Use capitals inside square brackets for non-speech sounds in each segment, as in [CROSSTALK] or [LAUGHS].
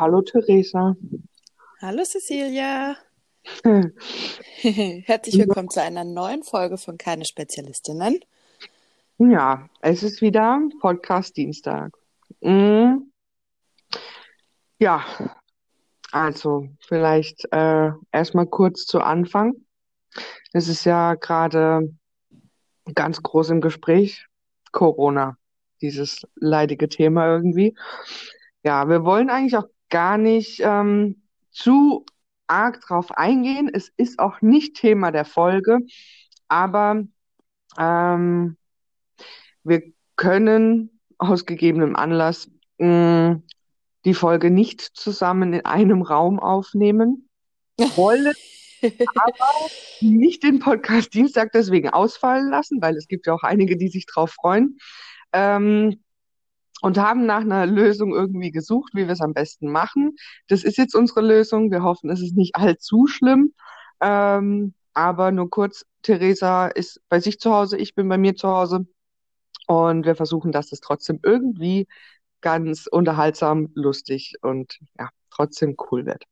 Hallo Theresa. Hallo Cecilia. [LAUGHS] Herzlich willkommen zu einer neuen Folge von Keine Spezialistinnen. Ja, es ist wieder Podcast Dienstag. Mhm. Ja, also vielleicht äh, erstmal kurz zu Anfang. Es ist ja gerade ganz groß im Gespräch, Corona, dieses leidige Thema irgendwie. Ja, wir wollen eigentlich auch gar nicht ähm, zu arg drauf eingehen. Es ist auch nicht Thema der Folge, aber ähm, wir können aus gegebenem Anlass mh, die Folge nicht zusammen in einem Raum aufnehmen. [LAUGHS] Wollen aber nicht den Podcast Dienstag deswegen ausfallen lassen, weil es gibt ja auch einige, die sich drauf freuen. Ähm, und haben nach einer Lösung irgendwie gesucht, wie wir es am besten machen. Das ist jetzt unsere Lösung. Wir hoffen, es ist nicht allzu schlimm. Ähm, aber nur kurz, Theresa ist bei sich zu Hause, ich bin bei mir zu Hause. Und wir versuchen, dass es trotzdem irgendwie ganz unterhaltsam, lustig und ja, trotzdem cool wird.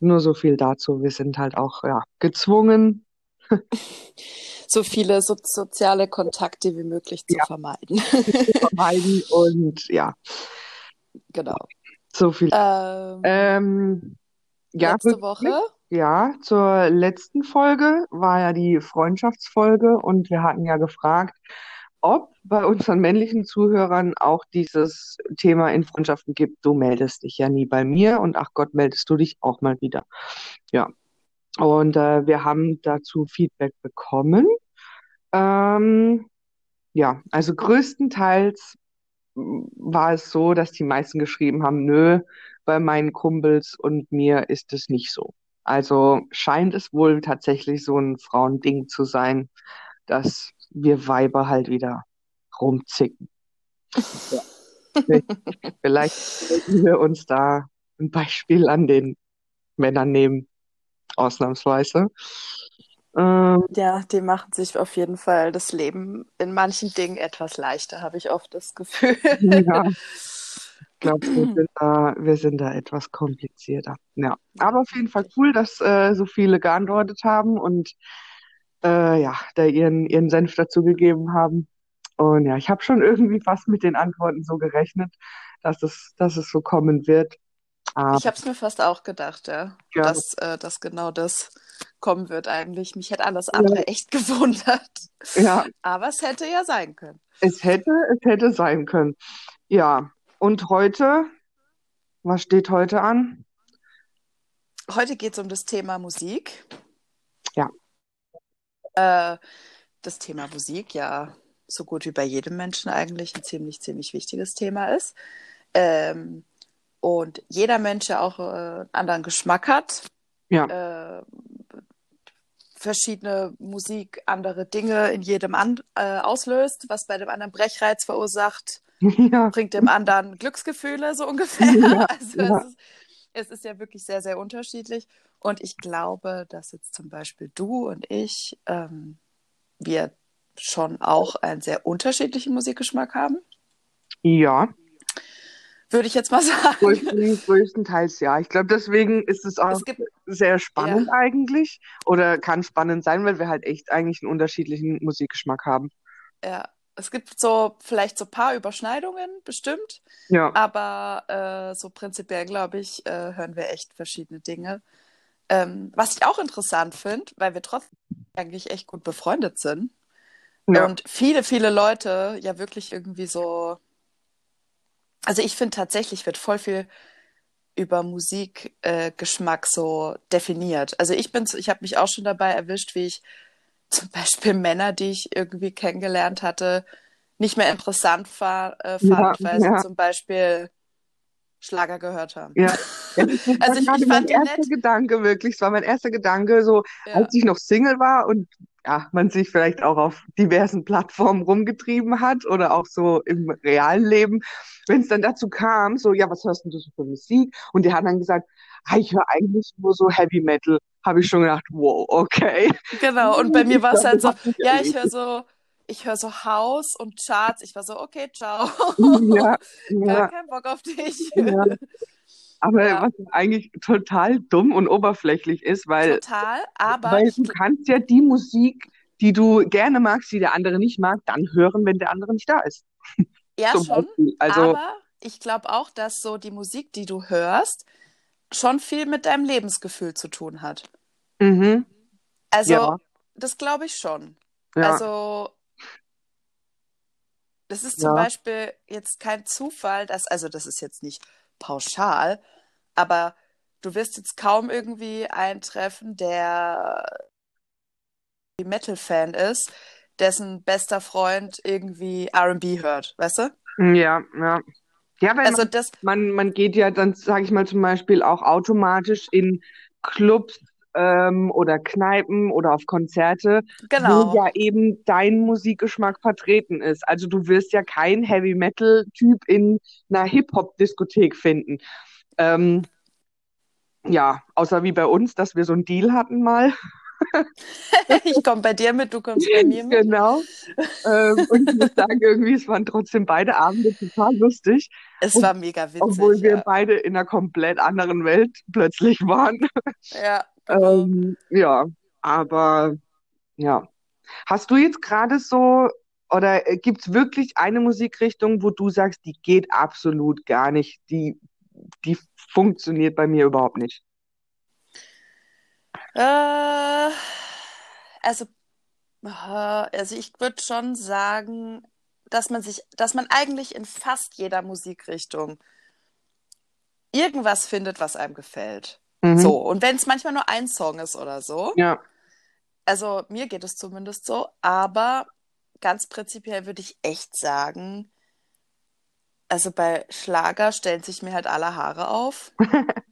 Nur so viel dazu. Wir sind halt auch ja, gezwungen, [LAUGHS] so viele so soziale Kontakte wie möglich zu ja. vermeiden. [LAUGHS] vermeiden und ja. Genau. So viel. Ähm, ähm, ja, letzte Woche? Ja, zur letzten Folge war ja die Freundschaftsfolge und wir hatten ja gefragt, ob bei unseren männlichen Zuhörern auch dieses Thema in Freundschaften gibt. Du meldest dich ja nie bei mir und ach Gott, meldest du dich auch mal wieder. Ja, und äh, wir haben dazu Feedback bekommen. Ähm, ja, also größtenteils war es so, dass die meisten geschrieben haben, nö, bei meinen Kumpels und mir ist es nicht so. Also scheint es wohl tatsächlich so ein Frauending zu sein, dass wir Weiber halt wieder rumzicken. Ja. [LAUGHS] Vielleicht sollten wir uns da ein Beispiel an den Männern nehmen ausnahmsweise. Ähm, ja, die machen sich auf jeden Fall das Leben in manchen Dingen etwas leichter, habe ich oft das Gefühl. Ja. [LAUGHS] Ich glaube, wir, sind da, wir sind da etwas komplizierter. Ja. Aber auf jeden Fall cool, dass äh, so viele geantwortet haben und äh, ja, da ihren, ihren Senf dazugegeben haben. Und ja, ich habe schon irgendwie fast mit den Antworten so gerechnet, dass es, dass es so kommen wird. Aber ich habe es mir fast auch gedacht, ja, ja. Dass, äh, dass genau das kommen wird eigentlich. Mich hätte alles andere ja. echt [LAUGHS] gewundert. Ja. Aber es hätte ja sein können. Es hätte, es hätte sein können. Ja. Und heute, was steht heute an? Heute geht es um das Thema Musik. Ja. Äh, das Thema Musik, ja, so gut wie bei jedem Menschen eigentlich ein ziemlich, ziemlich wichtiges Thema ist. Ähm, und jeder Mensch ja auch äh, einen anderen Geschmack hat. Ja. Äh, verschiedene Musik andere Dinge in jedem an, äh, auslöst, was bei dem anderen Brechreiz verursacht, [LAUGHS] ja. bringt dem anderen Glücksgefühle so ungefähr. Ja. [LAUGHS] Also ja. Es, ist, es ist ja wirklich sehr, sehr unterschiedlich. Und ich glaube, dass jetzt zum Beispiel du und ich, ähm, wir schon auch einen sehr unterschiedlichen Musikgeschmack haben. Ja würde ich jetzt mal [LAUGHS] sagen. Größten, größtenteils ja. Ich glaube, deswegen ist es auch es gibt, sehr spannend ja. eigentlich. Oder kann spannend sein, weil wir halt echt eigentlich einen unterschiedlichen Musikgeschmack haben. Ja, es gibt so vielleicht so ein paar Überschneidungen, bestimmt. Ja. Aber äh, so prinzipiell, glaube ich, äh, hören wir echt verschiedene Dinge. Ähm, was ich auch interessant finde, weil wir trotzdem eigentlich echt gut befreundet sind. Ja. Und viele, viele Leute ja wirklich irgendwie so also ich finde tatsächlich wird voll viel über Musikgeschmack äh, so definiert. Also ich bin, ich habe mich auch schon dabei erwischt, wie ich zum Beispiel Männer, die ich irgendwie kennengelernt hatte, nicht mehr interessant war, äh, fand, ja, weil ja. sie zum Beispiel Schlager gehört haben. Ja. [LAUGHS] also ich, ich fand mein erster nett. Gedanke wirklich, es war mein erster Gedanke, so als ich noch Single war und ja, man sich vielleicht auch auf diversen Plattformen rumgetrieben hat oder auch so im realen Leben, wenn es dann dazu kam, so, ja, was hörst du so für Musik? Und die haben dann gesagt, ah, ich höre eigentlich nur so Heavy Metal. Habe ich schon gedacht, wow, okay. Genau, und bei mir war es halt so, ja, ich höre so, ich höre so Haus und Charts. Ich war so, okay, ciao. Ja, [LAUGHS] Gar ja, keinen Bock auf dich. ja. Aber Ja, was eigentlich total dumm und oberflächlich ist, weil, total. Aber weil du kannst ja die Musik, die du gerne magst, die der andere nicht mag, dann hören, wenn der andere nicht da ist. ja Zum schon, Beispiel. Also, aber ich glaube auch, dass so die Musik, die du hörst, schon viel mit deinem Lebensgefühl zu tun hat. mhm, Also, ja, das glaube ich schon. ja, Also, das ist zum ja. Beispiel jetzt kein Zufall, dass, also das ist jetzt nicht pauschal, aber du wirst jetzt kaum irgendwie einen treffen, der Metal-Fan ist, dessen bester Freund irgendwie R&B hört, weißt du? Ja, ja. Ja, weil Also man, das, man, man geht ja dann, sage ich mal zum Beispiel, auch automatisch in Clubs ähm, oder Kneipen oder auf Konzerte, wo genau, ja eben dein Musikgeschmack vertreten ist. Also du wirst ja kein Heavy-Metal-Typ in einer Hip-Hop-Diskothek finden. Ähm, ja, außer wie bei uns, dass wir so einen Deal hatten mal. Ich komme bei dir mit, du kommst bei mir mit. Genau. Ähm, und ich muss sagen, irgendwie, es waren trotzdem beide Abende total lustig. Es Und war mega obwohl witzig, wir ja. beide in einer komplett anderen Welt plötzlich waren. Ja, genau. Ähm, ja, aber ja. Hast du jetzt gerade so, oder gibt es wirklich eine Musikrichtung, wo du sagst, die geht absolut gar nicht, die, die funktioniert bei mir überhaupt nicht? Äh, also, äh, also ich würde schon sagen, dass man sich, dass man eigentlich in fast jeder Musikrichtung irgendwas findet, was einem gefällt. Mhm. So, und wenn es manchmal nur ein Song ist oder so, Ja, also mir geht es zumindest so, aber ganz prinzipiell würde ich echt sagen, also bei Schlager stellen sich mir halt alle Haare auf, [LAUGHS]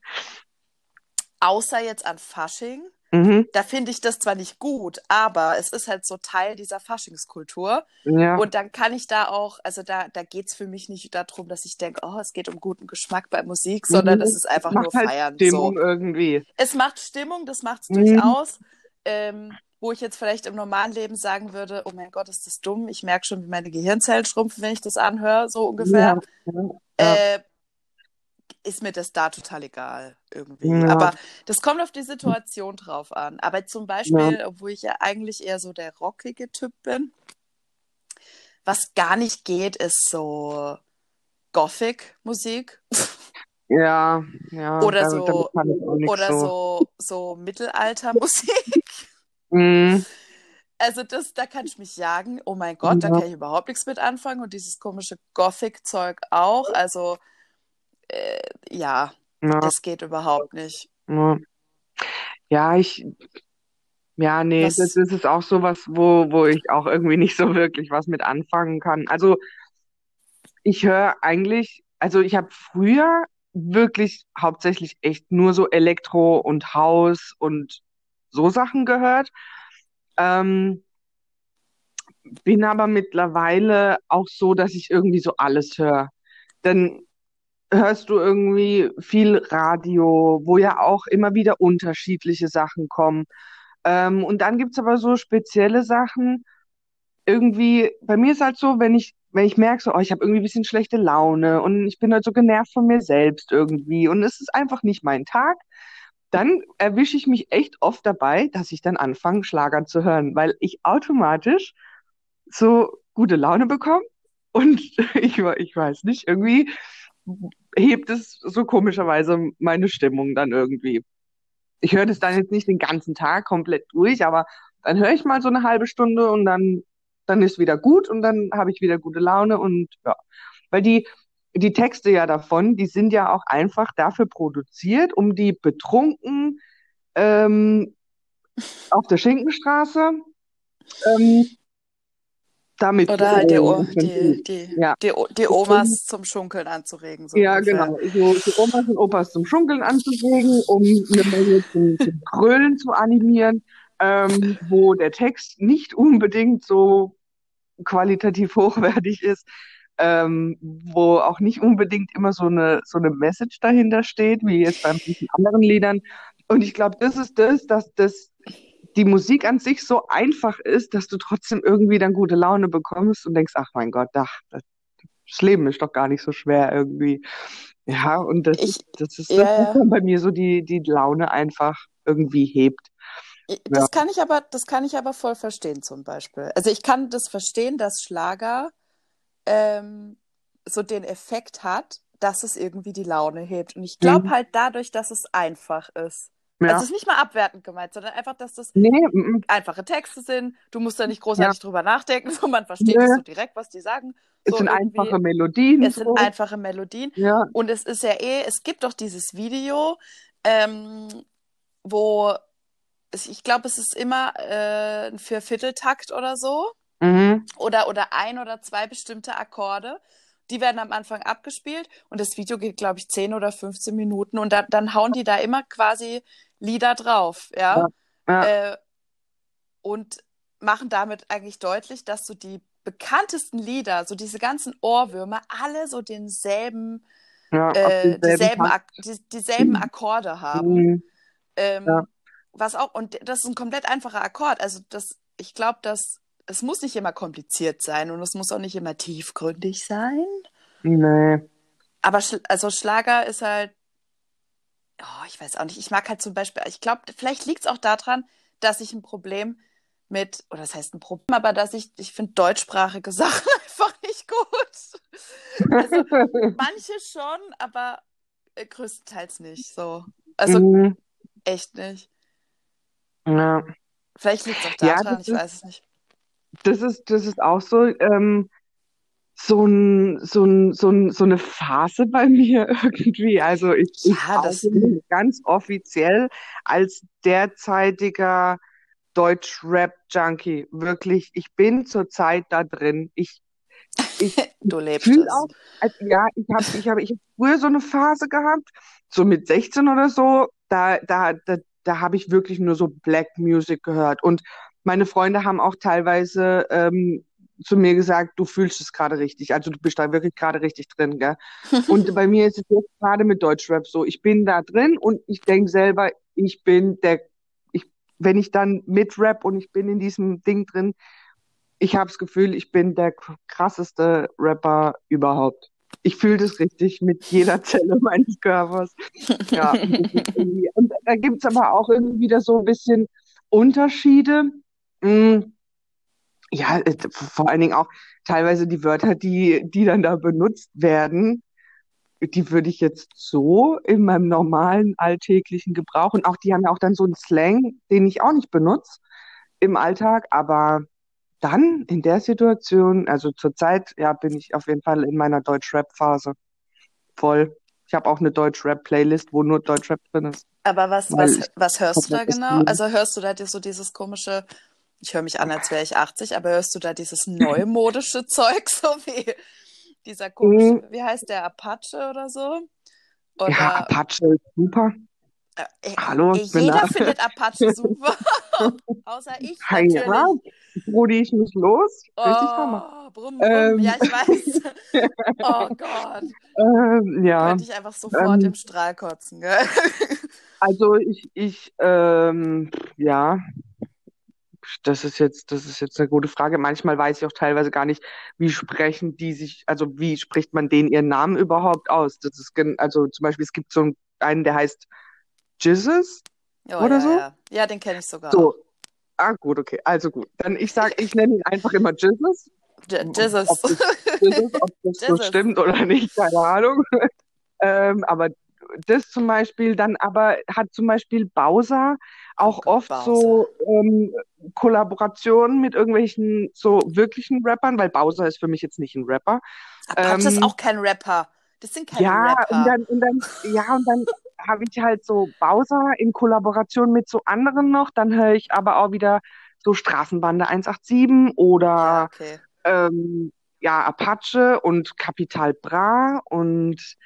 außer jetzt an Fasching. mhm. Da finde ich das zwar nicht gut, aber es ist halt so Teil dieser Faschingskultur. Ja, Und dann kann ich da auch, also da, da geht es für mich nicht darum, dass ich denke, oh, es geht um guten Geschmack bei Musik, sondern es mhm. ist einfach Macht nur halt feiern. Stimmung So. irgendwie. Es macht Stimmung, das macht es Mhm. durchaus. Ähm, wo ich jetzt vielleicht im normalen Leben sagen würde, oh mein Gott, ist das dumm. Ich merke schon, wie meine Gehirnzellen schrumpfen, wenn ich das anhöre, so ungefähr. Ja, ja. Äh, ist mir das da total egal irgendwie. Ja, Aber das kommt auf die Situation drauf an. Aber zum ja. Beispiel, obwohl ich ja eigentlich eher so der rockige Typ bin, was gar nicht geht, ist so Gothic-Musik Ja, ja, oder damit so oder so. so so Mittelalter-Musik. [LAUGHS] [LAUGHS] Mhm. Also das, da kann ich mich jagen. Oh mein Gott, da Ja, kann ich überhaupt nichts mit anfangen und dieses komische Gothic-Zeug auch. Also äh, ja, ja, das geht überhaupt nicht. ja. Ich, ja, nee, das, das ist auch sowas, wo, wo ich auch irgendwie nicht so wirklich was mit anfangen kann. Also ich höre eigentlich, also ich habe früher wirklich hauptsächlich echt nur so Elektro und House und so Sachen gehört. Ähm, bin aber mittlerweile auch so, dass ich irgendwie so alles höre. Dann hörst du irgendwie viel Radio, wo ja auch immer wieder unterschiedliche Sachen kommen. Ähm, und dann gibt's aber so spezielle Sachen. Irgendwie, bei mir ist halt so, wenn ich, wenn ich merke, so, oh, ich habe irgendwie ein bisschen schlechte Laune und ich bin halt so genervt von mir selbst irgendwie und es ist einfach nicht mein Tag, dann erwische ich mich echt oft dabei, dass ich dann anfange, Schlager zu hören, weil ich automatisch so gute Laune bekomme und [LAUGHS] ich, ich weiß nicht, irgendwie hebt es so komischerweise meine Stimmung dann irgendwie. Ich höre das dann jetzt nicht den ganzen Tag komplett durch, aber dann höre ich mal so eine halbe Stunde und dann, dann ist wieder gut und dann habe ich wieder gute Laune und ja. Weil die, die Texte ja davon, die sind ja auch einfach dafür produziert, um die betrunken ähm, auf der Schinkenstraße ähm, damit Oder halt die, die, die, ja. die, die Omas zum Schunkeln anzuregen, so Ja, ungefähr. genau. So die Omas und Opas zum Schunkeln anzuregen, um eine Menge zum, zum Grölen zu animieren, ähm, wo der Text nicht unbedingt so qualitativ [LAUGHS] hochwertig ist, ähm, wo auch nicht unbedingt immer so eine, so eine Message dahinter steht, wie jetzt bei anderen Liedern. Und ich glaube, das ist das, dass das die Musik an sich so einfach ist, dass du trotzdem irgendwie dann gute Laune bekommst und denkst, ach mein Gott, ach, das, das Leben ist doch gar nicht so schwer irgendwie. Ja, und das, Ich, ist, das ist ja, das, bei mir so die, die Laune einfach irgendwie hebt. I- Ja. Das kann ich aber, das kann ich aber voll verstehen zum Beispiel. Also ich kann das verstehen, dass Schlager ähm, so den Effekt hat, dass es irgendwie die Laune hebt. Und ich glaube Mhm. halt dadurch, dass es einfach ist. Also Ja. es ist nicht mal abwertend gemeint, sondern einfach, dass das Nee, mm, einfache Texte sind. Du musst da nicht ja. großartig drüber nachdenken, [LAUGHS] so man versteht es Nö, so direkt, was die sagen. es So sind irgendwie, einfache Melodien es sind so. einfache Melodien. Ja. Und es ist ja eh, es gibt doch dieses Video, ähm, wo es, ich glaube, es ist immer äh, ein Viervierteltakt oder so. Mhm. Oder, oder ein oder zwei bestimmte Akkorde. Die werden am Anfang abgespielt und das Video geht, glaube ich, 10 oder 15 Minuten und da, dann hauen die da immer quasi Lieder drauf, ja. Ja. Ja. Äh, und machen damit eigentlich deutlich, dass so die bekanntesten Lieder, so diese ganzen Ohrwürmer, alle so denselben, Ja, äh, denselben dieselben. Ak die, dieselben Akkorde haben. Mhm. Ähm, Ja. was auch, und das ist ein komplett einfacher Akkord. Also das, ich glaube, dass es muss nicht immer kompliziert sein und es muss auch nicht immer tiefgründig sein. Nee. Aber Schl also Schlager ist halt, oh, ich weiß auch nicht, ich mag halt zum Beispiel, ich glaube, vielleicht liegt es auch daran, dass ich ein Problem mit, oder das heißt ein Problem, aber dass ich, ich finde deutschsprachige [LAUGHS] Sachen einfach nicht gut. Also [LAUGHS] manche schon, aber äh, größtenteils nicht so. Also Mhm. echt nicht. Ja. Vielleicht liegt es auch Ja, daran, das ich ist, weiß es nicht. das ist, das ist auch so, ähm, so ein, so ein, so ein, so eine Phase bei [LAUGHS] mir irgendwie. Also ich, ich Ja, das, mich ganz offiziell als derzeitiger Deutsch-Rap-Junkie. Wirklich, ich bin zurzeit da drin. Ich, ich [LAUGHS] du lebst es. auch, also, ja, ich habe, ich habe, ich hab früher so eine Phase gehabt, so mit 16 oder so. Da, da, da, da habe ich wirklich nur so Black Music gehört. Und meine Freunde haben auch teilweise ähm, zu mir gesagt, du fühlst es gerade richtig. Also du bist da wirklich gerade richtig drin, gell? [LAUGHS] Und bei mir ist es jetzt gerade mit Deutschrap so. Ich bin da drin und ich denke selber, ich bin der, ich, wenn ich dann mit Rap und ich bin in diesem Ding drin, ich habe das Gefühl, ich bin der krasseste Rapper überhaupt. Ich fühle das richtig mit jeder [LAUGHS] Zelle meines Körpers. Ja, [LAUGHS] und da gibt's aber auch irgendwie wieder so ein bisschen Unterschiede. Mm, Ja, äh, vor allen Dingen auch teilweise die Wörter, die, die dann da benutzt werden, die würde ich jetzt so in meinem normalen alltäglichen Gebrauch und auch die haben ja auch dann so einen Slang, den ich auch nicht benutze im Alltag, aber dann in der Situation, also zurzeit, ja, bin ich auf jeden Fall in meiner Deutsch-Rap-Phase voll. Ich habe auch eine Deutsch-Rap-Playlist, wo nur Deutsch-Rap drin ist, Aber was, weil was, was hörst du da genau? Also hörst du da dir so dieses komische, ich höre mich an, als wäre ich 80, aber hörst du da dieses [LAUGHS] neumodische Zeug, so wie dieser komische, Mm, wie heißt der, Apache oder so? Ja, Oder Apache ist super. äh, Hallo, äh, ich bin da. jeder findet Apache [LAUGHS] super, [LAUGHS] außer ich Ja, natürlich. Brudi, ich muss los. Richtig Hammer. Oh, brumm, brumm, ja, Ähm, ich weiß. Oh Gott, ähm, ja, könnte ich einfach sofort im ähm, Strahl kotzen, gell? also ich, ich, ähm, ja, das ist jetzt, das ist jetzt eine gute Frage. Manchmal weiß ich auch teilweise gar nicht, wie sprechen die sich, also wie spricht man denen ihren Namen überhaupt aus? Das ist, gen- also zum Beispiel, es gibt so einen, der heißt Jesus Oh, oder ja, so. ja. Ja, den kenne ich sogar So, ah, gut, okay. Also gut. Dann ich sag, ich nenne ihn einfach immer Jesus. J- Ob Jesus. das, Jesus, ob das so [LAUGHS] stimmt oder nicht, keine Ahnung. [LAUGHS] Ähm, aber das zum Beispiel, dann aber hat zum Beispiel Bowser Oh auch Gott, oft Bowser. so ähm, Kollaborationen mit irgendwelchen so wirklichen Rappern, weil Bowser ist für mich jetzt nicht ein Rapper. Apache ist Ähm, auch kein Rapper. Das sind keine ja, und Rapper. dann, und dann, ja, und dann habe ich halt so Bowser in Kollaboration mit so anderen noch. Dann höre ich aber auch wieder so Straßenbande 187 Ja, oder okay. ähm, ja, Apache und Capital Bra und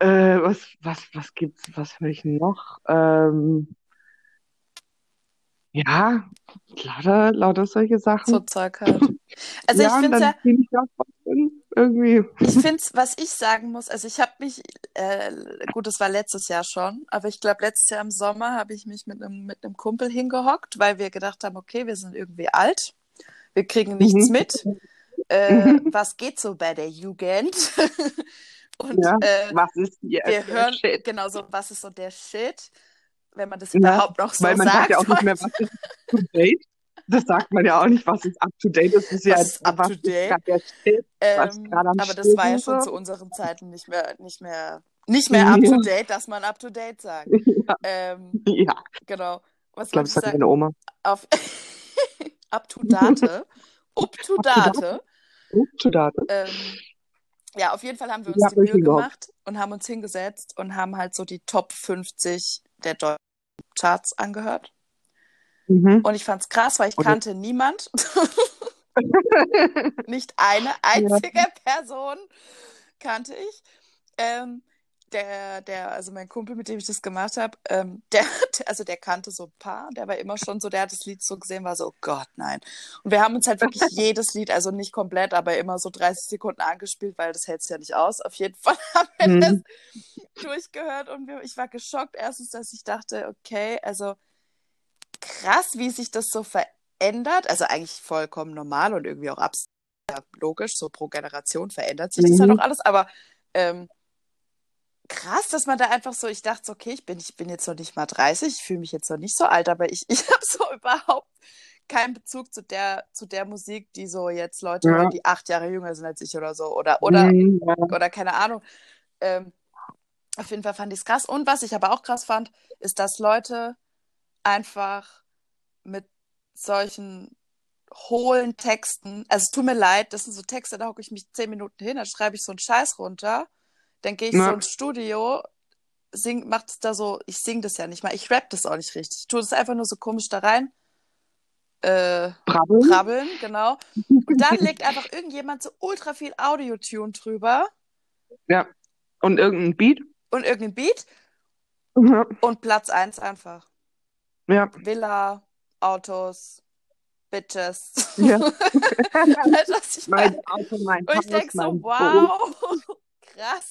äh, was, was, was gibt's, was höre ich noch? Ähm, Ja, lauter, lauter solche Sachen. So Zeug halt. Also ja, ich finde ja, ich drin, irgendwie. ich finde es, was ich sagen muss, also ich habe mich, äh, gut, das war letztes Jahr schon, aber ich glaube, letztes Jahr im Sommer habe ich mich mit einem mit einem Kumpel hingehockt, weil wir gedacht haben, okay, wir sind irgendwie alt, wir kriegen nichts Mhm. mit. Äh, was geht so bei der Jugend? [LAUGHS] Und Ja, äh, was ist hier wir hören Shit? genau so, was ist so der Shit, wenn man das Ja, überhaupt noch so weil man sagt ja auch nicht mehr, sagt. was ist up to date. Das sagt man ja auch nicht, was ist up to date. Das ist ja, Was ist up to date? Shit, Ähm, aber das Shit war ja schon zu unseren Zeiten nicht mehr, nicht mehr, nicht mehr [LAUGHS] up to date, dass man up to date sagt. [LAUGHS] Ja, Ähm, ja. genau. Was ich glaube, das hat sagen? meine Oma. Auf [LAUGHS] up to date. Up to date. Up to date. Ähm, ja, auf jeden Fall haben wir uns die Mühe gemacht und haben uns hingesetzt und haben halt so die Top 50 der deutschen Charts angehört. Mhm. Und ich fand's krass, weil ich Oder- kannte niemand. [LAUGHS] Nicht eine einzige Person kannte ich. Ähm, der, der, also mein Kumpel, mit dem ich das gemacht habe, ähm, [LAUGHS] der, also der kannte so ein paar, der war immer schon so, der hat das Lied so gesehen, war so, oh Gott, nein. Und wir haben uns halt wirklich [LAUGHS] jedes Lied, also nicht komplett, aber immer so 30 Sekunden angespielt, weil das hältst ja nicht aus. Auf jeden [LAUGHS] Fall haben wir Mhm. das durchgehört und wir, ich war geschockt erstens, dass ich dachte, okay, also krass, wie sich das so verändert. Also eigentlich vollkommen normal und irgendwie auch abs ja, logisch, so pro Generation verändert sich das Mhm. halt auch alles, aber ähm, krass, dass man da einfach so, ich dachte so, okay, ich bin, ich bin jetzt noch nicht mal 30, ich fühle mich jetzt noch nicht so alt, aber ich, [LAUGHS] ich habe so überhaupt keinen Bezug zu der, zu der Musik, die so jetzt Leute Ja. die acht Jahre jünger sind als ich oder so. Oder, oder, Mhm, ja. oder keine Ahnung. Ähm, auf jeden Fall fand ich es krass. Und was ich aber auch krass fand, ist, dass Leute einfach mit solchen hohlen Texten, also es tut mir leid, das sind so Texte, da hocke ich mich zehn Minuten hin, dann schreibe ich so einen Scheiß runter, dann gehe ich Ja. so ins Studio, sing, macht da so, ich sing das ja nicht mal, ich rap das auch nicht richtig, ich tue das einfach nur so komisch da rein, äh, Brabbeln. brabbeln, genau. Und dann [LAUGHS] legt einfach irgendjemand so ultra viel Audio-Tune drüber Ja. Und irgendein Beat. und irgendein Beat Ja. und Platz eins einfach. Ja. Villa, Autos, Bitches. Ja. [LAUGHS] Was ich meine? mein Auto, mein Und ich denke so, mein wow, krass.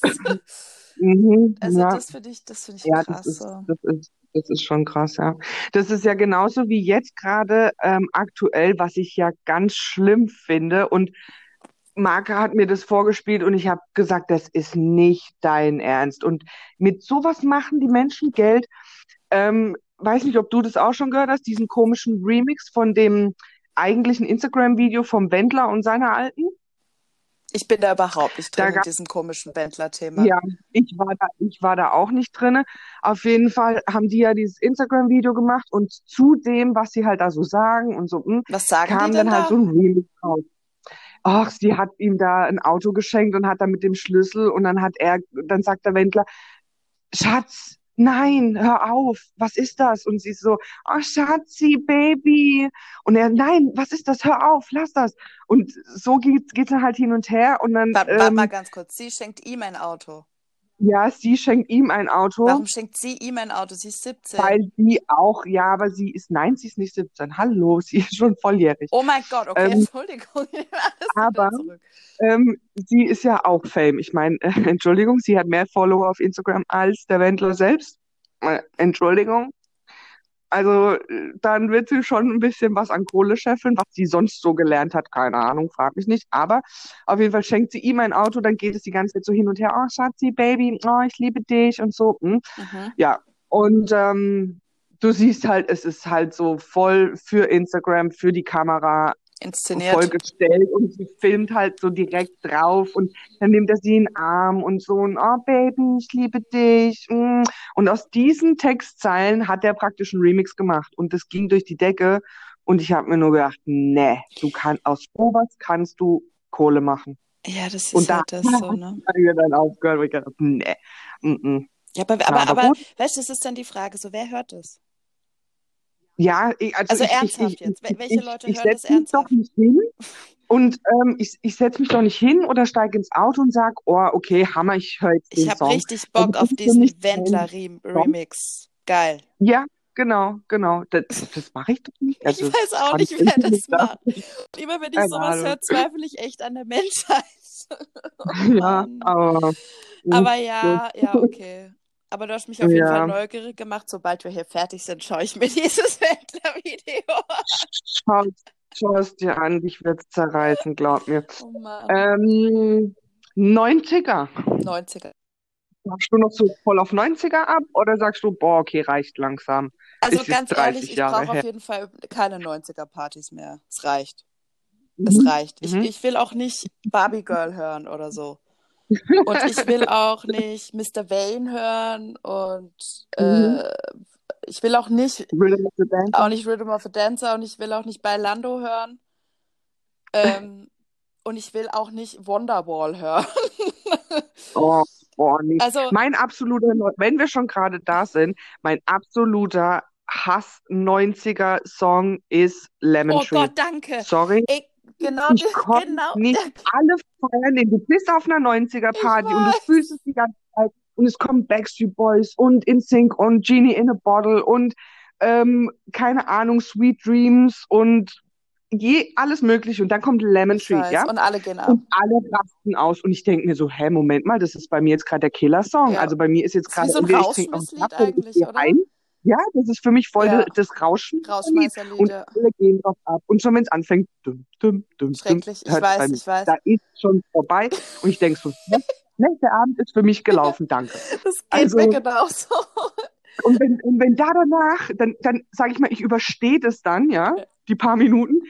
Mhm, Also ja. das finde ich, das finde ich Ja, krass. das ist, das ist, das ist schon krass, ja. Das ist ja genauso wie jetzt gerade ähm, aktuell, was ich ja ganz schlimm finde. Und Marke hat mir das vorgespielt und ich habe gesagt, das ist nicht dein Ernst. Und mit sowas machen die Menschen Geld. Ähm, weiß nicht, ob du das auch schon gehört hast, diesen komischen Remix von dem eigentlichen Instagram-Video vom Wendler und seiner Alten. Ich bin da überhaupt nicht drin in gab diesem komischen Wendler-Thema. Ja, ich war da, ich war da auch nicht drinne. Auf jeden Fall haben die ja dieses Instagram-Video gemacht und zu dem, was sie halt da so sagen und so, hm, Was sagen kam dann halt da? so ein Remix raus. Ach, sie hat ihm da ein Auto geschenkt und hat da mit dem Schlüssel und dann hat er, dann sagt der Wendler, Schatz, nein, hör auf, was ist das? Und sie ist so, oh Schatzi, Baby. Und er, nein, was ist das? Hör auf, lass das. Und so geht dann halt hin und her und dann, Warte, warte mal ähm, ganz kurz. Sie schenkt ihm ein Auto. Ja, sie schenkt ihm ein Auto. Warum schenkt sie ihm ein Auto? Sie ist 17. Weil sie auch, ja, aber sie ist, nein, sie ist nicht 17. Hallo, [LAUGHS] sie ist schon volljährig. Oh mein Gott, okay, Ähm, Entschuldigung. [LAUGHS] Aber ähm, sie ist ja auch Fame. Ich meine, äh, [LAUGHS] Entschuldigung, sie hat mehr Follower auf Instagram als der Wendler selbst. Äh, Entschuldigung. Also, dann wird sie schon ein bisschen was an Kohle scheffeln, was sie sonst so gelernt hat. Keine Ahnung, frag mich nicht. Aber auf jeden Fall schenkt sie ihm ein Auto, dann geht es die ganze Zeit so hin und her. Oh, Schatzi, Baby, oh, ich liebe dich und so. Hm. Mhm. Ja, und ähm, du siehst halt, es ist halt so voll für Instagram, für die Kamera Inszeniert. gestellt und sie filmt halt so direkt drauf und dann nimmt er sie in den Arm und so und oh Baby, ich liebe dich. mm. Und aus diesen Textzeilen hat er praktisch einen Remix gemacht und das ging durch die Decke und ich habe mir nur gedacht, nee, du kannst aus sowas kannst du Kohle machen. Ja, das ist Und da halt das so, ne? habe ich dann aufgehört, weil ich gedacht, nee. mm, mm. Ja, aber, aber, aber aber, weißt du, das ist dann die Frage, so, wer hört das? Ja, ich, also, Also ich, ich, ernsthaft ich, jetzt. Wel- ich, Welche ich, Leute ich hören das setze mich doch ernsthaft? nicht hin und ähm, ich, ich setze mich doch nicht hin oder steige ins Auto und sage, oh, okay, Hammer, ich höre jetzt Ich den habe Song. richtig Also Bock auf diesen Wendler-Remix. Geil. Ja, genau, genau. Das, [LAUGHS] das mache ich doch nicht. Also, ich weiß auch nicht, ich wer das macht. Und immer wenn ich Keine sowas höre, zweifle ich echt an der Menschheit. [LAUGHS] [LAUGHS] Oh Ja, aber. Aber ja, ja, okay. Aber du hast mich auf jeden Fall Ja. neugierig gemacht. Sobald wir hier fertig sind, schaue ich mir [LAUGHS] dieses Wendler-Video an. Schau, schau es dir an, dich wird's zerreißen, glaub mir. Oh. Ähm, 90er. 90er. Sagst du noch so voll auf 90er ab oder sagst du, boah, okay, reicht langsam? Also Es ganz 30 ehrlich, ich brauche auf jeden Fall keine 90er-Partys mehr. Es reicht. Es Mhm. reicht. Ich, Mhm. ich will auch nicht Barbie Girl hören oder so. Und ich will [LAUGHS] auch nicht Mr. Vane hören und Mhm. äh, ich will auch nicht, Rhythm of the Dance. auch nicht Rhythm of a Dancer und ich will auch nicht Bailando hören. Ähm, [LAUGHS] und ich will auch nicht Wonderwall hören. [LAUGHS] Oh, boah, nee. Also, Mein absoluter, wenn wir schon gerade da sind, mein absoluter Hass-90er-Song ist Lemon oh Tree. Gott, danke. Sorry, Ich, genau, ich konnte genau. nicht alle feiern, denn du bist auf einer 90er-Party Ich und du fühlst es die ganze Zeit und es kommen Backstreet Boys und InSync und Genie in a Bottle und ähm, keine Ahnung, Sweet Dreams und je alles mögliche und dann kommt Lemon Ich Tree, weiß. ja? Und alle gehen ab. Und alle rasten aus. Und ich denke mir so, hä, Moment mal, das ist bei mir jetzt gerade der Killer-Song. Ja. Also bei mir ist jetzt Das ist wie gerade so ein entweder ich trinke noch einen Rausschmisslied eigentlich, oder? rein. Ja, das ist für mich voll Ja. das Rauschen. Rausschmeißerlied, Und alle gehen drauf ab. Und schon wenn es anfängt, dum, dum, dum, Schrecklich. dum, Ich weiß, ich weiß. Da ist schon vorbei. Und ich denke so, [LAUGHS] ne, ne, der Abend ist für mich gelaufen, danke. Das geht Also- mir genauso. [LAUGHS] Und wenn, und wenn da danach, dann, dann sage ich mal, ich überstehe das dann, ja, die paar Minuten.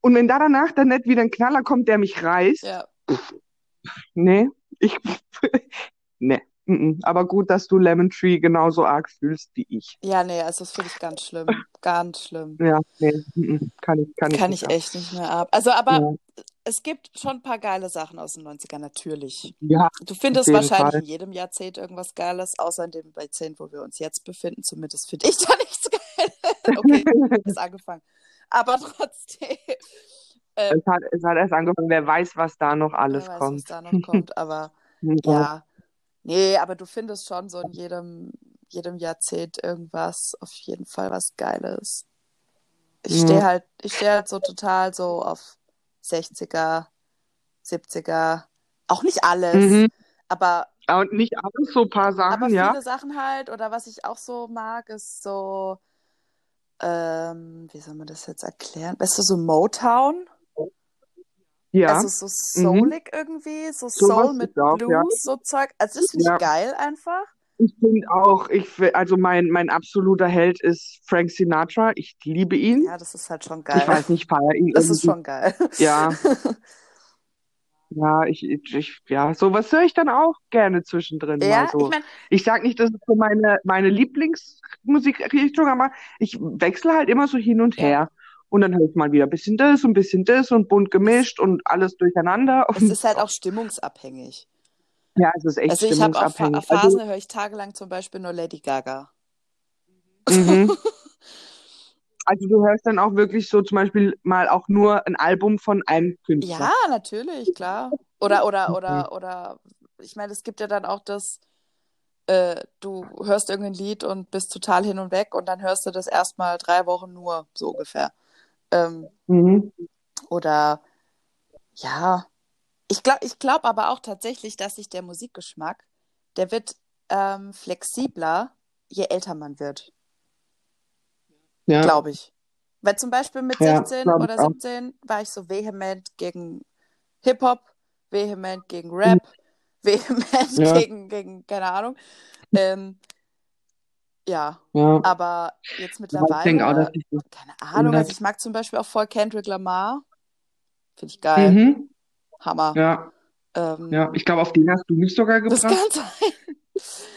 Und wenn da danach dann nicht wieder ein Knaller kommt, der mich reißt, Ja. Nee, ich. [LAUGHS] nee. Aber gut, dass du Lemon Tree genauso arg fühlst wie ich. Ja, nee, also das finde ich ganz schlimm. [LAUGHS] Ganz schlimm. Ja, nee, kann ich, kann ich Kann nicht ich ab. echt nicht mehr ab. Also, aber Ja. es gibt schon ein paar geile Sachen aus den 90ern, natürlich. Ja, Du findest wahrscheinlich Fall. in jedem Jahrzehnt irgendwas Geiles, außer in dem Jahrzehnt, wo wir uns jetzt befinden. Zumindest finde ich [LAUGHS] da nichts geil. Okay, ist angefangen. Aber [LAUGHS] trotzdem. Ähm, es, hat, es hat erst angefangen, wer weiß, was da noch alles wer weiß, kommt. was da noch kommt. Aber Ja. ja. Nee, aber du findest schon so in jedem, jedem Jahrzehnt irgendwas, auf jeden Fall was Geiles. Ich Mhm. stehe halt, ich stehe halt so total so auf 60er, 70er. Auch nicht alles, Mhm. aber, Und nicht alles, so ein paar Sachen, aber ja. viele Sachen halt. Oder was ich auch so mag, ist so, ähm, wie soll man das jetzt erklären? Weißt du, so Motown? Ja, Also so soulig irgendwie, so Sowas Soul mit ist auch, Blues, ja. so Zeug. Also das finde Ja. ich geil einfach. ich finde auch, ich, fi- also mein, mein absoluter Held ist Frank Sinatra. Ich liebe ihn. Ja, das ist halt schon Ich geil. weiß nicht, feier ihn Das ist irgendwie. schon geil. Ja. [LAUGHS] Ja, ich, ich, ich ja, sowas höre ich dann auch gerne zwischendrin Ja, so. ich meine, Ich sag nicht, das ist so meine, meine Lieblingsmusikrichtung, aber ich wechsle halt immer so hin und her. Und dann höre ich mal wieder ein bisschen das und ein bisschen das und bunt gemischt und alles durcheinander. es ist halt auch stimmungsabhängig. ja, es ist echt Also ich habe auch. Phasen, Also, da höre ich tagelang zum Beispiel nur Lady Gaga. mhm. [LAUGHS] Also du hörst dann auch wirklich so zum Beispiel mal auch nur ein Album von einem Künstler. Ja, natürlich, klar. Oder, oder, oder, oder, ich meine, es gibt ja dann auch das, äh, du hörst irgendein Lied und bist total hin und weg und dann hörst du das erstmal drei Wochen nur, so ungefähr. Ähm, Mhm. oder, ja, ich glaube, ich glaube aber auch tatsächlich, dass sich der Musikgeschmack, der wird ähm, flexibler, je älter man wird, Ja. glaube ich. Weil zum Beispiel mit Ja, 16 glaub ich oder auch. 17 war ich so vehement gegen Hip-Hop, vehement gegen Rap, vehement Ja. [LAUGHS] gegen, gegen, keine Ahnung. Ähm, ja, Ja. aber jetzt Aber ich denke auch, mittlerweile, dass ich das keine Ahnung, also ich mag zum Beispiel auch voll Kendrick Lamar. Finde ich geil. Mhm. Hammer. Ja, Ähm, ja. Ich glaube, auf den hast du mich sogar das gebracht. kann sein. [LAUGHS]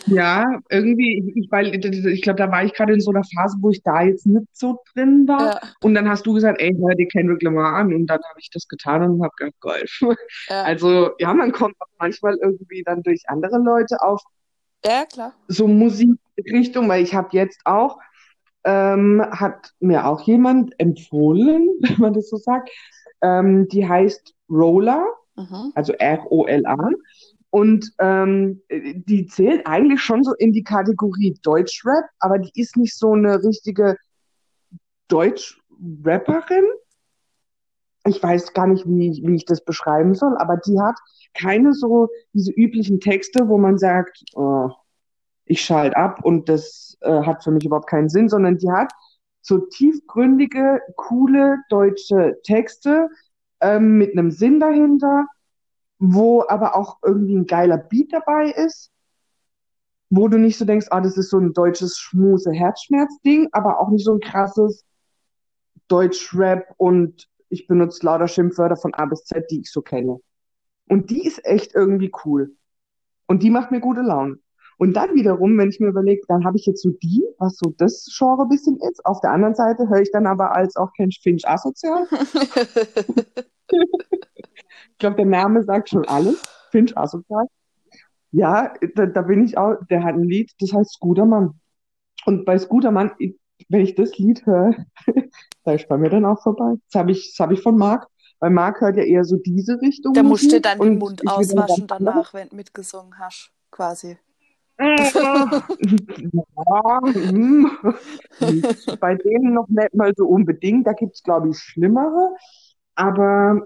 Ja, irgendwie, ich, ich, weil ich glaube, da war ich gerade in so einer Phase, wo ich da jetzt nicht so drin war. Ja, Und dann hast du gesagt, ey, hör dir Kendrick Lamar an. Und dann habe ich das getan und habe gedacht, geil. ja, [LAUGHS] Also, ja, man kommt auch manchmal irgendwie dann durch andere Leute auf ja, klar. so Musikrichtung, weil ich habe jetzt auch, ähm, hat mir auch jemand empfohlen, [LAUGHS] wenn man das so sagt, ähm, die heißt Roller, Mhm. also R-O-L-A. Und ähm, die zählt eigentlich schon so in die Kategorie Deutschrap, aber die ist nicht so eine richtige Deutschrapperin. Ich weiß gar nicht, wie, wie ich das beschreiben soll, aber die hat keine so diese üblichen Texte, wo man sagt, oh, ich schalte ab und das äh, hat für mich überhaupt keinen Sinn, sondern die hat so tiefgründige, coole deutsche Texte ähm, mit einem Sinn dahinter, wo aber auch irgendwie ein geiler Beat dabei ist, wo du nicht so denkst, ah, das ist so ein deutsches Schmuse-Herzschmerz-Ding, aber auch nicht so ein krasses Deutsch-Rap und ich benutze lauter Schimpfwörter von A bis Z, die ich so kenne. Und die ist echt irgendwie cool. Und die macht mir gute Laune. Und dann wiederum, wenn ich mir überlege, dann habe ich jetzt so die, was so das Genre ein bisschen ist. Auf der anderen Seite höre ich dann aber als auch kein Finch asozial. [LAUGHS] ich glaube, der Name sagt schon alles. Finch asozial. Ja, da, da, bin ich auch, der hat ein Lied, das heißt Scootermann. Und bei Scootermann, wenn ich das Lied höre, [LAUGHS] da ist bei mir dann auch vorbei. Das habe ich, das hab ich von Marc. Weil Marc hört ja eher so diese Richtung. Da musst du dann den Mund auswaschen danach, wenn du mitgesungen hast, quasi. ja. [LAUGHS] Bei denen noch nicht mal so unbedingt. Da gibt es, glaube ich, schlimmere. Aber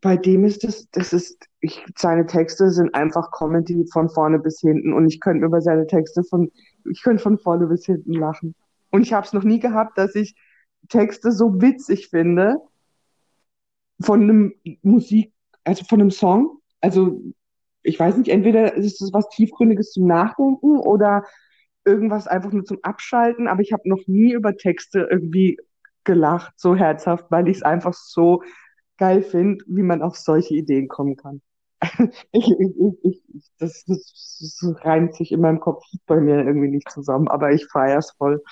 bei dem ist es, das ist, ich, seine Texte sind einfach Comedy von vorne bis hinten. Und ich könnte über seine Texte von, ich könnte von vorne bis hinten lachen. Und ich habe es noch nie gehabt, dass ich Texte so witzig finde von einem Musik, also von einem Song. Also ich weiß nicht, entweder ist es was Tiefgründiges zum Nachdenken oder irgendwas einfach nur zum Abschalten, aber ich habe noch nie über Texte irgendwie gelacht, so herzhaft, weil ich es einfach so geil finde, wie man auf solche Ideen kommen kann. [LAUGHS] ich, ich, ich, das, das, das reimt sich in meinem Kopf bei mir irgendwie nicht zusammen, aber ich feiere es voll.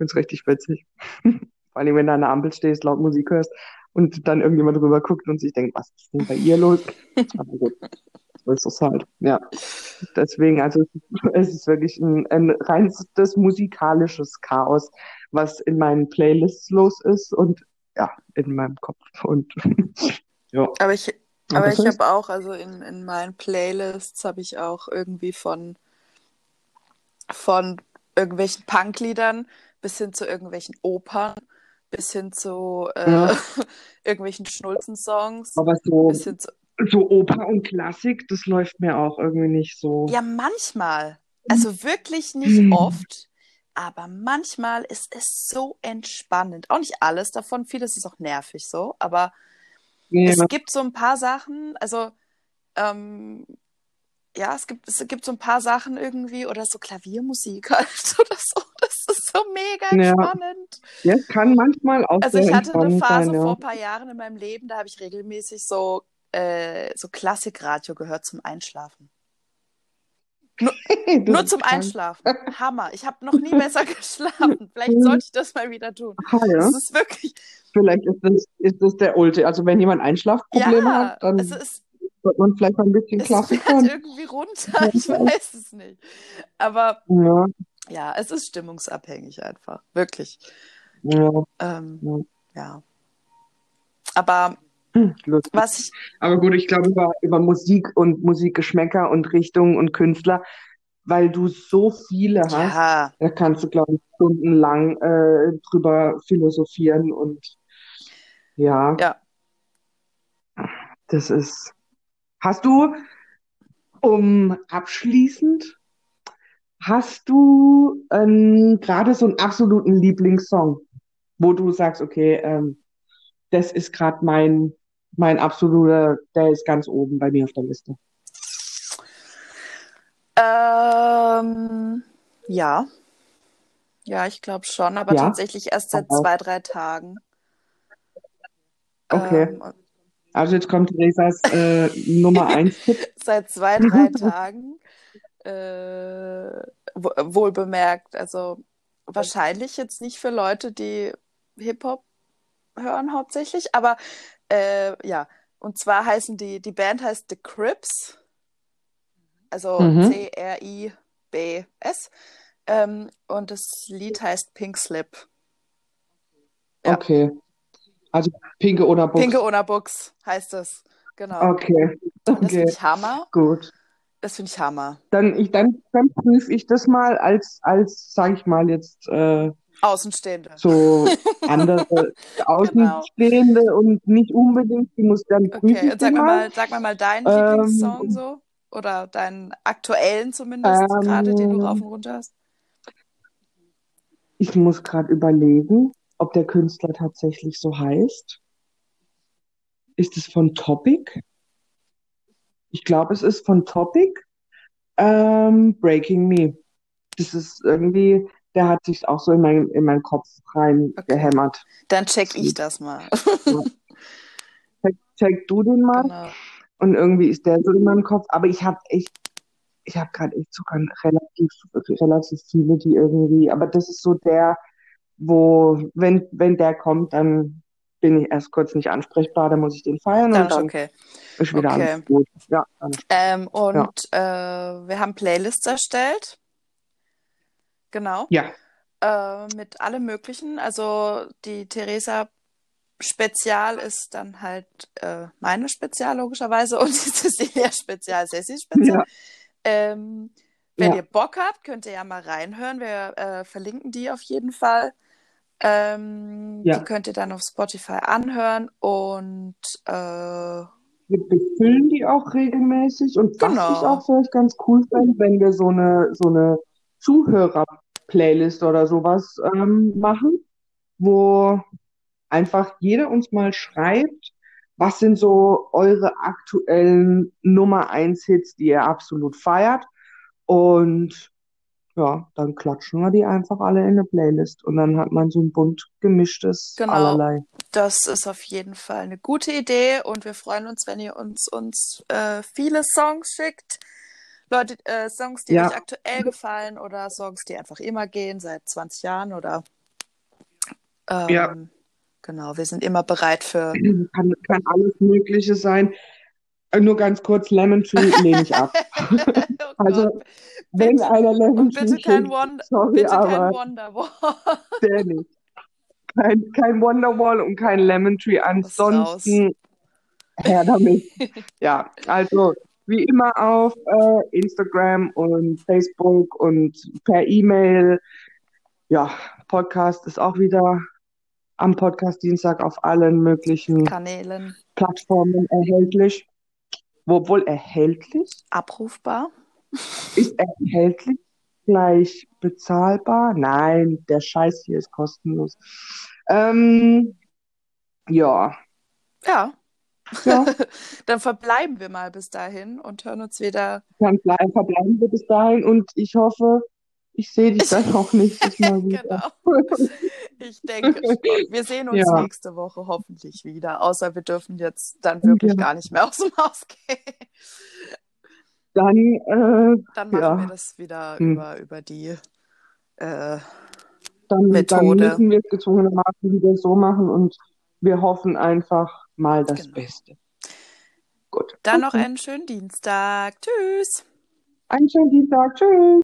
Ich finde es richtig witzig. Vor allem, wenn du an der Ampel stehst, laut Musik hörst und dann irgendjemand drüber guckt und sich denkt, was ist denn bei ihr los? Aber gut so ist es halt. Ja. Deswegen, also es ist wirklich ein, ein reinstes musikalisches Chaos, was in meinen Playlists los ist und ja, in meinem Kopf. Und [LAUGHS] ja. Aber ich, aber ich habe auch, also in, in meinen Playlists habe ich auch irgendwie von, von irgendwelchen Punkliedern bis hin zu irgendwelchen Opern, bis hin zu äh, ja. [LAUGHS] irgendwelchen Schnulzensongs, aber so, so Oper und Klassik, das läuft mir auch irgendwie nicht so. Ja, manchmal. Also wirklich nicht mhm. oft, aber manchmal ist es so entspannend. Auch nicht alles davon, vieles ist auch nervig so, aber ja. es gibt so ein paar Sachen, also ähm, ja, es gibt, es gibt so ein paar Sachen irgendwie oder so Klaviermusik [LAUGHS] halt oder so. Das ist so mega entspannend. Ja, es kann manchmal auch Also ich hatte eine Phase sein, ja. vor ein paar Jahren in meinem Leben, da habe ich regelmäßig so äh, so Klassikradio gehört zum Einschlafen. [LAUGHS] Nur, nur zum Einschlafen. [LAUGHS] Hammer. Ich habe noch nie besser geschlafen. Vielleicht sollte ich das mal wieder tun. Ah, ja. Das ist wirklich. Vielleicht ist das, ist das der Ulte. Also wenn jemand Einschlafprobleme ja, hat, dann es ist, wird man vielleicht ein bisschen Klassik hören. [LAUGHS] irgendwie runter. Ich weiß es nicht. Aber ja, ja es ist stimmungsabhängig einfach. Wirklich. Ja. Ähm, ja. Aber hm, Was ich, Aber gut, ich glaube über, über Musik und Musikgeschmäcker und Richtungen und Künstler, weil du so viele hast, ja. da kannst du, glaube ich, stundenlang äh, drüber philosophieren und ja. Ja. Das ist. Hast du, um abschließend, hast du ähm, gerade so einen absoluten Lieblingssong, wo du sagst, okay, ähm, das ist gerade mein mein absoluter, der ist ganz oben bei mir auf der Liste. Ähm, ja. Ja, ich glaube schon, aber ja? tatsächlich erst seit zwei, drei Tagen. Okay. Ähm, also jetzt kommt Theresas äh, Nummer 1 [LAUGHS] Seit zwei, drei Tagen. Äh, wohl bemerkt. Also wahrscheinlich jetzt nicht für Leute, die Hip-Hop hören hauptsächlich, aber äh, ja, und zwar heißen die, die Band heißt The Crips, also mhm. C-R-I-B-S. Ähm, und das Lied heißt Pink Slip. Ja. Okay. Also Pinke oder Buchs. Pinke oder Buchs heißt es. Genau. Okay. okay. Das ich Hammer. Gut. Das finde ich Hammer. Dann, ich, dann, dann prüfe ich das mal als, als sage ich mal jetzt, äh, Außenstehende. so [LAUGHS] andere Außenstehende genau. und nicht unbedingt, die muss dann prüfen. Okay, und sag mal, mal, sag mal, mal deinen ähm, Lieblingssong so. Oder deinen aktuellen zumindest, ähm, gerade, den du rauf und runter hast. Ich muss gerade überlegen, ob der Künstler tatsächlich so heißt. Ist es von Topic? Ich glaube, es ist von Topic. Ähm, Breaking Me. Das ist irgendwie, der hat sich auch so in, mein, in meinen Kopf rein okay. gehämmert. Dann check ich das mal. check, check, du den mal. Genau. Und irgendwie ist der so in meinem Kopf. Aber ich habe echt, ich habe gerade echt sogar relativ, relativ viele, die irgendwie, aber das ist so der, wo, wenn, wenn der kommt, dann bin ich erst kurz nicht ansprechbar, dann muss ich den feiern dann und dann okay. ist wieder okay. alles gut. Ja, ähm, und ja. Äh, wir haben Playlists erstellt. Genau. Ja. Äh, mit allem möglichen. Also die Theresa Spezial ist dann halt äh, meine Spezial logischerweise [LAUGHS] und die Cecilia Spezial, Ceci Spezial. Ja. Ähm, wenn ja. ihr Bock habt, könnt ihr ja mal reinhören. Wir äh, verlinken die auf jeden Fall. Ähm, ja. Die könnt ihr dann auf Spotify anhören und äh, wir befüllen die auch regelmäßig und genau. was ich auch vielleicht ganz cool fände, wenn wir so eine so eine Zuhörer-Playlist oder sowas ähm, machen, wo einfach jeder uns mal schreibt, was sind so eure aktuellen Nummer 1 Hits, die ihr absolut feiert und ja, dann klatschen wir die einfach alle in eine Playlist und dann hat man so ein bunt gemischtes genau. allerlei. Das ist auf jeden Fall eine gute Idee und wir freuen uns, wenn ihr uns, uns äh, viele Songs schickt. Leute, äh, Songs, die ja. euch aktuell gefallen oder Songs, die einfach immer gehen, seit 20 Jahren oder ähm, ja. Genau, wir sind immer bereit für. [CLEARS THROAT] Kann, kann alles Mögliche sein. Äh, nur ganz kurz, Lemon Tree [LAUGHS] lehne ich ab. [LAUGHS] also, wenn bitte, einer Lemon Tree bitte kein, Wonder, sorry, bitte kein Wonderwall. der nicht. Kein, kein Wonderwall und kein Lemon Tree. Ansonsten her damit. [LAUGHS] ja, also wie immer auf äh, Instagram und Facebook und per E-Mail. Ja, Podcast ist auch wieder am Podcast Dienstag auf allen möglichen Kanälen, Plattformen erhältlich. Wo wohl erhältlich? Abrufbar. Ist erhältlich gleich bezahlbar? Nein, der Scheiß hier ist kostenlos. Ähm, ja. Ja. ja. [LAUGHS] Dann verbleiben wir mal bis dahin und hören uns wieder. Dann verbleiben wir bis dahin und ich hoffe, ich sehe dich dann [LAUGHS] auch nächstes Mal wieder. genau. [LAUGHS] Ich denke schon. Wir sehen uns ja. nächste Woche hoffentlich wieder. Außer wir dürfen jetzt dann wirklich ja. gar nicht mehr aus dem Haus gehen. Dann, äh, dann machen ja. wir das wieder hm. über, über die äh, dann, Methode. Dann müssen wir es gezwungenermaßen wieder so machen und wir hoffen einfach mal das genau. Beste. Gut. Dann okay. noch einen schönen Dienstag. Tschüss. Einen schönen Dienstag. Tschüss.